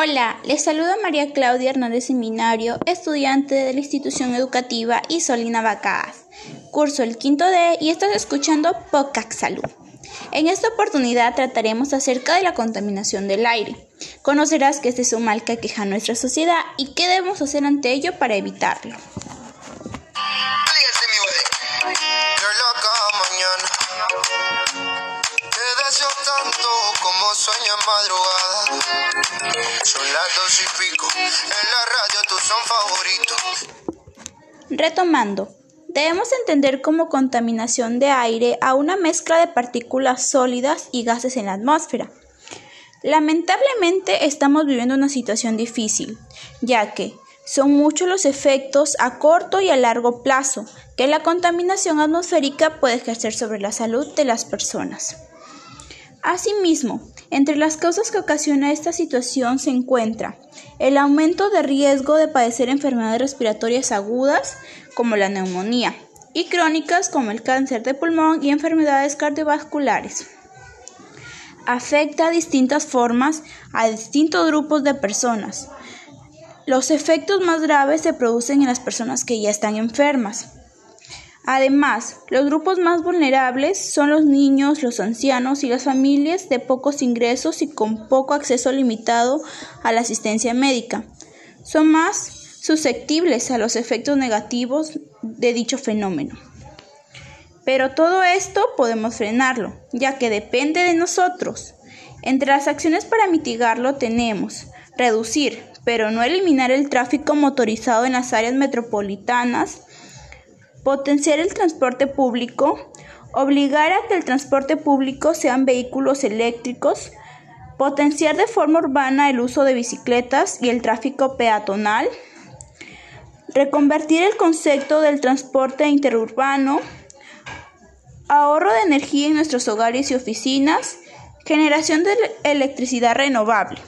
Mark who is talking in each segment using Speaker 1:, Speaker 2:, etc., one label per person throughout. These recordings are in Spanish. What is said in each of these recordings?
Speaker 1: Hola, les saluda María Claudia Hernández Seminario, estudiante de la institución educativa Isolina Bacaz. Curso el quinto D y estás escuchando POCAC Salud. En esta oportunidad trataremos acerca de la contaminación del aire. Conocerás que este es un mal que aqueja a nuestra sociedad y qué debemos hacer ante ello para evitarlo. Como sueña madrugada. Son dos y pico, en la radio son. Retomando, debemos entender como contaminación de aire a una mezcla de partículas sólidas y gases en la atmósfera. Lamentablemente estamos viviendo una situación difícil, ya que son muchos los efectos a corto y a largo plazo que la contaminación atmosférica puede ejercer sobre la salud de las personas. Asimismo, entre las causas que ocasiona esta situación se encuentra el aumento de riesgo de padecer enfermedades respiratorias agudas como la neumonía y crónicas como el cáncer de pulmón y enfermedades cardiovasculares. Afecta a distintas formas a distintos grupos de personas. Los efectos más graves se producen en las personas que ya están enfermas, Además, los grupos más vulnerables son los niños, los ancianos y las familias de pocos ingresos y con poco acceso limitado a la asistencia médica. Son más susceptibles a los efectos negativos de dicho fenómeno. Pero todo esto podemos frenarlo, ya que depende de nosotros. Entre las acciones para mitigarlo tenemos reducir, pero no eliminar el tráfico motorizado en las áreas metropolitanas, Potenciar el transporte público. Obligar a que el transporte público sean vehículos eléctricos. Potenciar de forma urbana el uso de bicicletas y el tráfico peatonal. Reconvertir el concepto del transporte interurbano. Ahorro de energía en nuestros hogares y oficinas. Generación de electricidad renovable.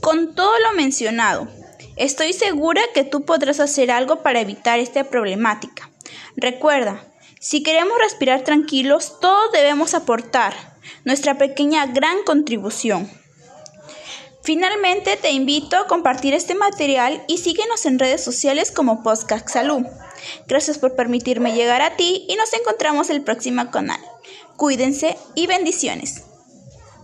Speaker 1: Con Con todo lo mencionado, estoy segura que tú podrás hacer algo para evitar esta problemática. Recuerda, si queremos respirar tranquilos, todos debemos aportar nuestra pequeña gran contribución. Finalmente te invito a compartir este material y síguenos en redes sociales como Podcast Salud. Gracias por permitirme llegar a ti y nos encontramos el próximo canal. Cuídense y bendiciones.